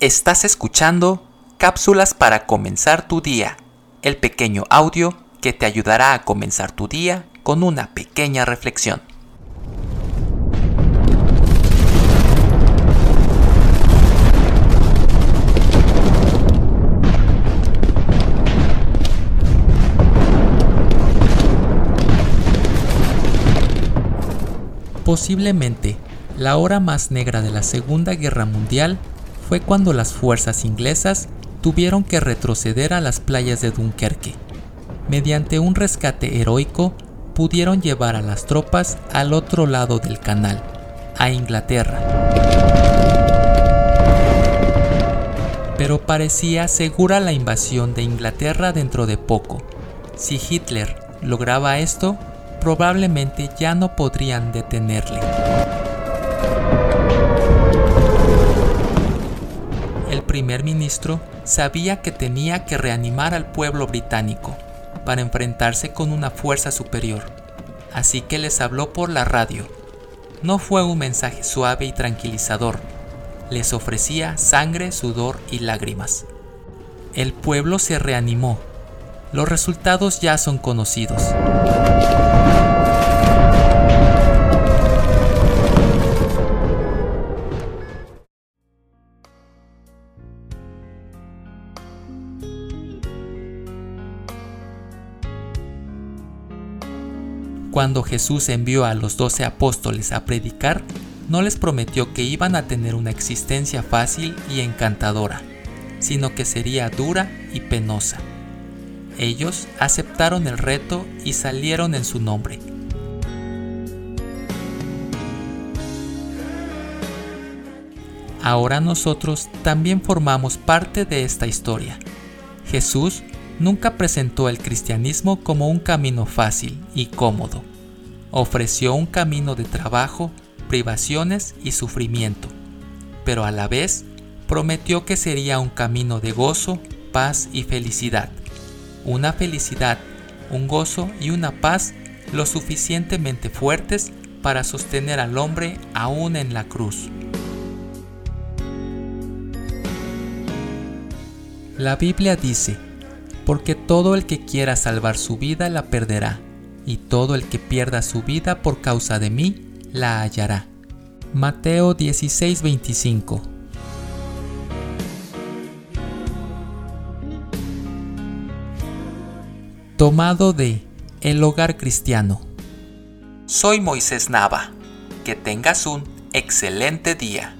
Estás escuchando Cápsulas para comenzar tu día, el pequeño audio que te ayudará a comenzar tu día con una pequeña reflexión. Posiblemente la hora más negra de la Segunda Guerra Mundial fue cuando las fuerzas inglesas tuvieron que retroceder a las playas de Dunkerque. Mediante un rescate heroico, pudieron llevar a las tropas al otro lado del canal, a Inglaterra. Pero parecía segura la invasión de Inglaterra dentro de poco. Si Hitler lograba esto, probablemente ya no podrían detenerle. Primer ministro sabía que tenía que reanimar al pueblo británico para enfrentarse con una fuerza superior, así que les habló por la radio. No fue un mensaje suave y tranquilizador, les ofrecía sangre, sudor y lágrimas. El pueblo se reanimó. Los resultados ya son conocidos. Cuando Jesús envió a los doce apóstoles a predicar, no les prometió que iban a tener una existencia fácil y encantadora, sino que sería dura y penosa. Ellos aceptaron el reto y salieron en su nombre. Ahora nosotros también formamos parte de esta historia. Jesús nunca presentó el cristianismo como un camino fácil y cómodo. Ofreció un camino de trabajo, privaciones y sufrimiento, pero a la vez prometió que sería un camino de gozo, paz y felicidad. Una felicidad, un gozo y una paz lo suficientemente fuertes para sostener al hombre aún en la cruz. La Biblia dice, porque todo el que quiera salvar su vida la perderá, y todo el que pierda su vida por causa de mí la hallará. Mateo 16:25 Tomado de El Hogar Cristiano. Soy Moisés Nava. Que tengas un excelente día.